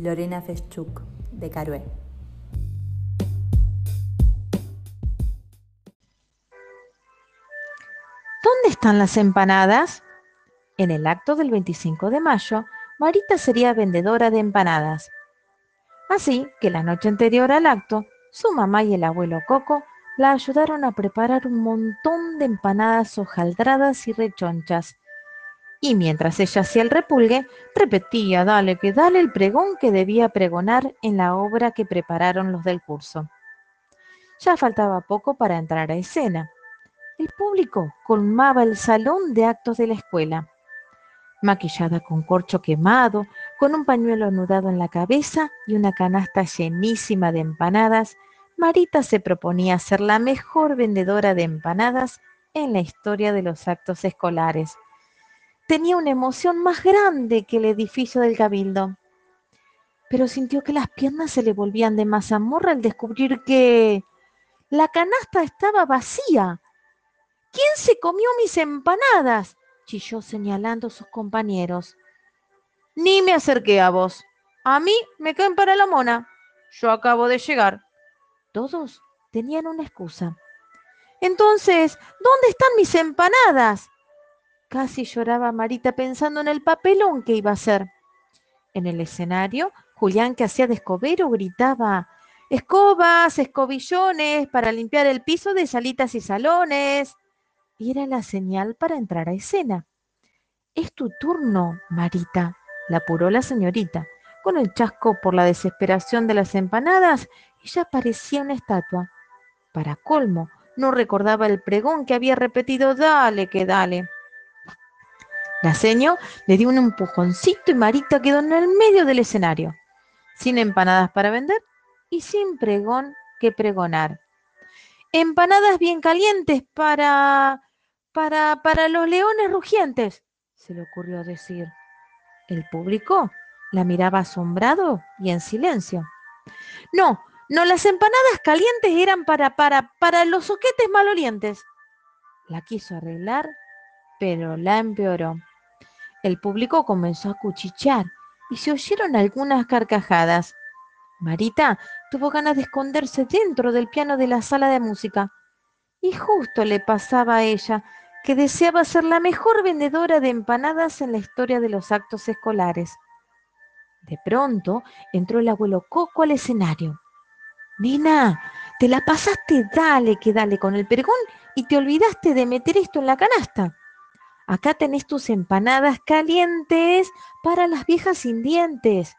Lorena Feschuk, de Carué. ¿Dónde están las empanadas? En el acto del 25 de mayo, Marita sería vendedora de empanadas. Así que la noche anterior al acto, su mamá y el abuelo Coco la ayudaron a preparar un montón de empanadas hojaldradas y rechonchas y mientras ella hacía el repulgue, repetía, dale que dale el pregón que debía pregonar en la obra que prepararon los del curso. Ya faltaba poco para entrar a escena. El público colmaba el salón de actos de la escuela. Maquillada con corcho quemado, con un pañuelo anudado en la cabeza y una canasta llenísima de empanadas, Marita se proponía ser la mejor vendedora de empanadas en la historia de los actos escolares tenía una emoción más grande que el edificio del cabildo. Pero sintió que las piernas se le volvían de mazamorra al descubrir que la canasta estaba vacía. ¿Quién se comió mis empanadas? chilló señalando a sus compañeros. Ni me acerqué a vos. A mí me caen para la mona. Yo acabo de llegar. Todos tenían una excusa. Entonces, ¿dónde están mis empanadas? Casi lloraba Marita pensando en el papelón que iba a hacer. En el escenario, Julián, que hacía de escobero, gritaba, escobas, escobillones para limpiar el piso de salitas y salones. Y era la señal para entrar a escena. Es tu turno, Marita, la apuró la señorita. Con el chasco por la desesperación de las empanadas, ella parecía una estatua. Para colmo, no recordaba el pregón que había repetido, dale que dale. La seño le dio un empujoncito y Marita quedó en el medio del escenario, sin empanadas para vender y sin pregón que pregonar. Empanadas bien calientes para para para los leones rugientes, se le ocurrió decir. El público la miraba asombrado y en silencio. No, no, las empanadas calientes eran para para para los soquetes malolientes. La quiso arreglar, pero la empeoró. El público comenzó a cuchichear y se oyeron algunas carcajadas. Marita tuvo ganas de esconderse dentro del piano de la sala de música. Y justo le pasaba a ella que deseaba ser la mejor vendedora de empanadas en la historia de los actos escolares. De pronto entró el abuelo Coco al escenario. Nina, te la pasaste dale que dale con el pergón y te olvidaste de meter esto en la canasta. Acá tenés tus empanadas calientes para las viejas sin dientes,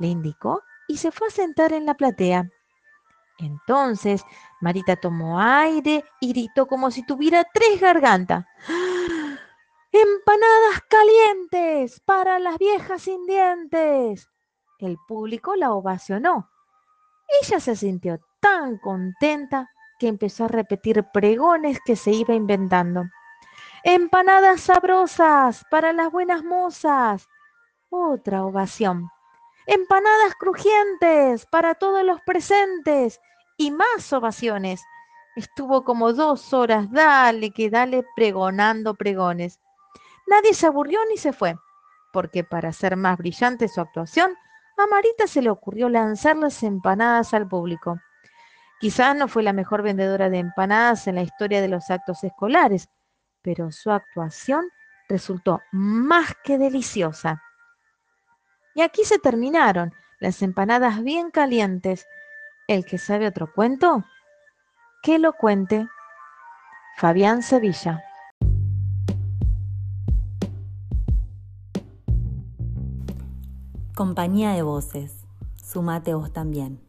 le indicó y se fue a sentar en la platea. Entonces Marita tomó aire y gritó como si tuviera tres gargantas. ¡Ah! ¡Empanadas calientes para las viejas sin dientes! El público la ovacionó. Ella se sintió tan contenta que empezó a repetir pregones que se iba inventando. Empanadas sabrosas para las buenas mozas. Otra ovación. Empanadas crujientes para todos los presentes. Y más ovaciones. Estuvo como dos horas, dale que dale, pregonando pregones. Nadie se aburrió ni se fue, porque para hacer más brillante su actuación, a Marita se le ocurrió lanzar las empanadas al público. Quizás no fue la mejor vendedora de empanadas en la historia de los actos escolares, pero su actuación resultó más que deliciosa. Y aquí se terminaron las empanadas bien calientes. El que sabe otro cuento, que lo cuente. Fabián Sevilla. Compañía de voces. Sumate vos también.